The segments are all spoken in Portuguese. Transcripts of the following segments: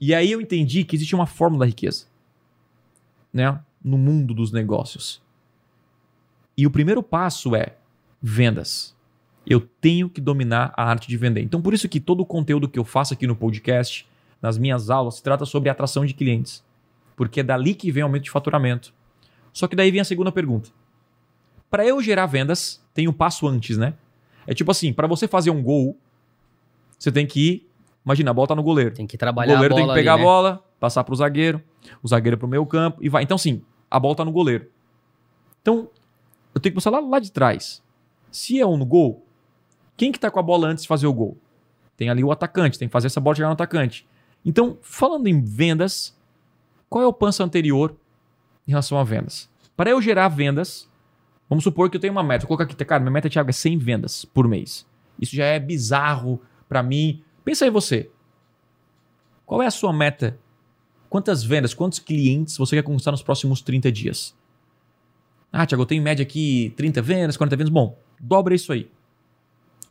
E aí eu entendi que existe uma fórmula da riqueza, né? No mundo dos negócios. E o primeiro passo é vendas. Eu tenho que dominar a arte de vender. Então, por isso que todo o conteúdo que eu faço aqui no podcast, nas minhas aulas, se trata sobre atração de clientes. Porque é dali que vem o aumento de faturamento. Só que daí vem a segunda pergunta. Para eu gerar vendas, tem um passo antes, né? É tipo assim, para você fazer um gol, você tem que imagina, a bola tá no goleiro. Tem que trabalhar O goleiro a bola tem que pegar ali, a né? bola, passar pro zagueiro, o zagueiro pro meio campo e vai. Então, sim, a bola tá no goleiro. Então, eu tenho que passar lá, lá de trás. Se é um no gol, quem que tá com a bola antes de fazer o gol? Tem ali o atacante, tem que fazer essa bola chegar no atacante. Então, falando em vendas, qual é o passo anterior em relação a vendas? Para eu gerar vendas, vamos supor que eu tenho uma meta. Vou colocar aqui, cara, minha meta, Thiago, é 100 vendas por mês. Isso já é bizarro para mim. Pensa aí você. Qual é a sua meta? Quantas vendas, quantos clientes você quer conquistar nos próximos 30 dias? Ah, Thiago, eu tenho em média aqui 30 vendas, 40 vendas. Bom, dobra isso aí.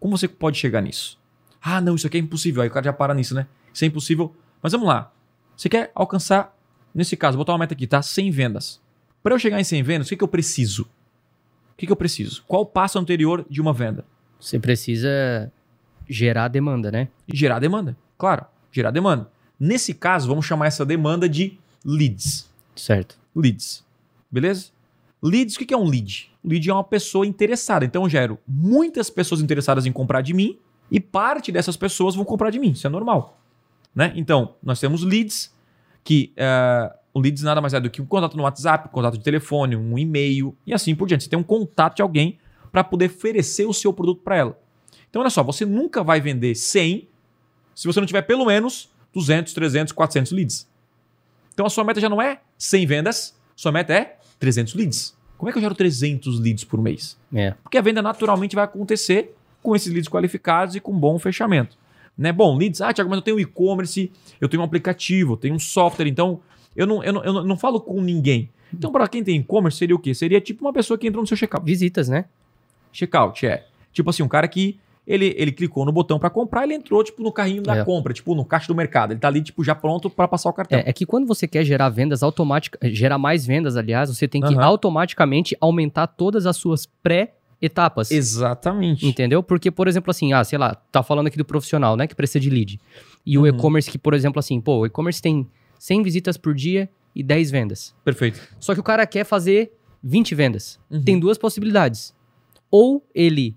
Como você pode chegar nisso? Ah, não, isso aqui é impossível. Aí o cara já para nisso, né? Isso é impossível. Mas vamos lá. Você quer alcançar, nesse caso, vou botar uma meta aqui, tá? 100 vendas. Para eu chegar em 100 vendas, o que, que eu preciso? O que, que eu preciso? Qual o passo anterior de uma venda? Você precisa gerar demanda, né? Gerar demanda. Claro, gerar demanda. Nesse caso, vamos chamar essa demanda de leads. Certo. Leads. Beleza? Leads, o que é um lead? Lead é uma pessoa interessada. Então eu gero muitas pessoas interessadas em comprar de mim e parte dessas pessoas vão comprar de mim. Isso é normal. Né? Então, nós temos leads, que eh, o leads nada mais é do que um contato no WhatsApp, um contato de telefone, um e-mail e assim por diante. Você tem um contato de alguém para poder oferecer o seu produto para ela. Então, olha só, você nunca vai vender 100 se você não tiver pelo menos 200, 300, 400 leads. Então, a sua meta já não é 100 vendas, sua meta é 300 leads. Como é que eu gero 300 leads por mês? É. Porque a venda naturalmente vai acontecer com esses leads qualificados e com bom fechamento. Né? Bom, leads, ah, Tiago, mas eu tenho e-commerce, eu tenho um aplicativo, eu tenho um software, então eu não, eu não, eu não, não falo com ninguém. Então, para quem tem e-commerce, seria o quê? Seria tipo uma pessoa que entrou no seu checkout. Visitas, né? Checkout, é. Tipo assim, um cara que ele, ele clicou no botão para comprar, ele entrou tipo no carrinho da É. compra, tipo no caixa do mercado. Ele tá ali tipo já pronto para passar o cartão. É, é que quando você quer gerar vendas automáticas, gerar mais vendas, aliás, você tem que Aham. automaticamente aumentar todas as suas pré-etapas. Exatamente. Entendeu? Porque, por exemplo, assim, ah, sei lá, tá falando aqui do profissional, né, que precisa de lead. E o Uhum. e-commerce que, por exemplo, assim, pô, o e-commerce tem 100 visitas por dia e 10 vendas. Perfeito. Só que o cara quer fazer 20 vendas. Uhum. Tem duas possibilidades. Ou ele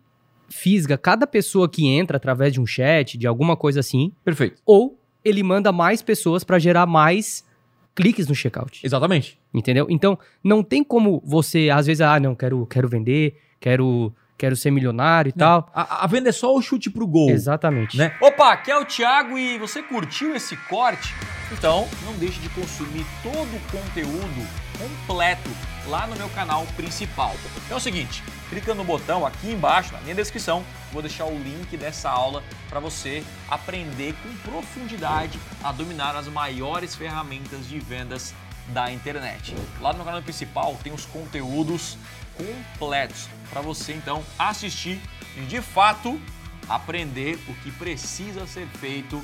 fisga cada pessoa que entra através de um chat, de alguma coisa assim, Perfeito. ou ele manda mais pessoas para gerar mais cliques no checkout. Exatamente. Entendeu? Então, não tem como você, às vezes, ah, não, quero, quero vender, quero, quero ser milionário e tal. A, a venda é só o chute pro gol. Exatamente. né? Opa, aqui é o Thiago e você curtiu esse corte? Então não deixe de consumir todo o conteúdo completo lá no meu canal principal. É o seguinte, clica no botão aqui embaixo na minha descrição, vou deixar o link dessa aula para você aprender com profundidade a dominar as maiores ferramentas de vendas da internet. Lá no meu canal principal tem os conteúdos completos para você então assistir e de fato aprender o que precisa ser feito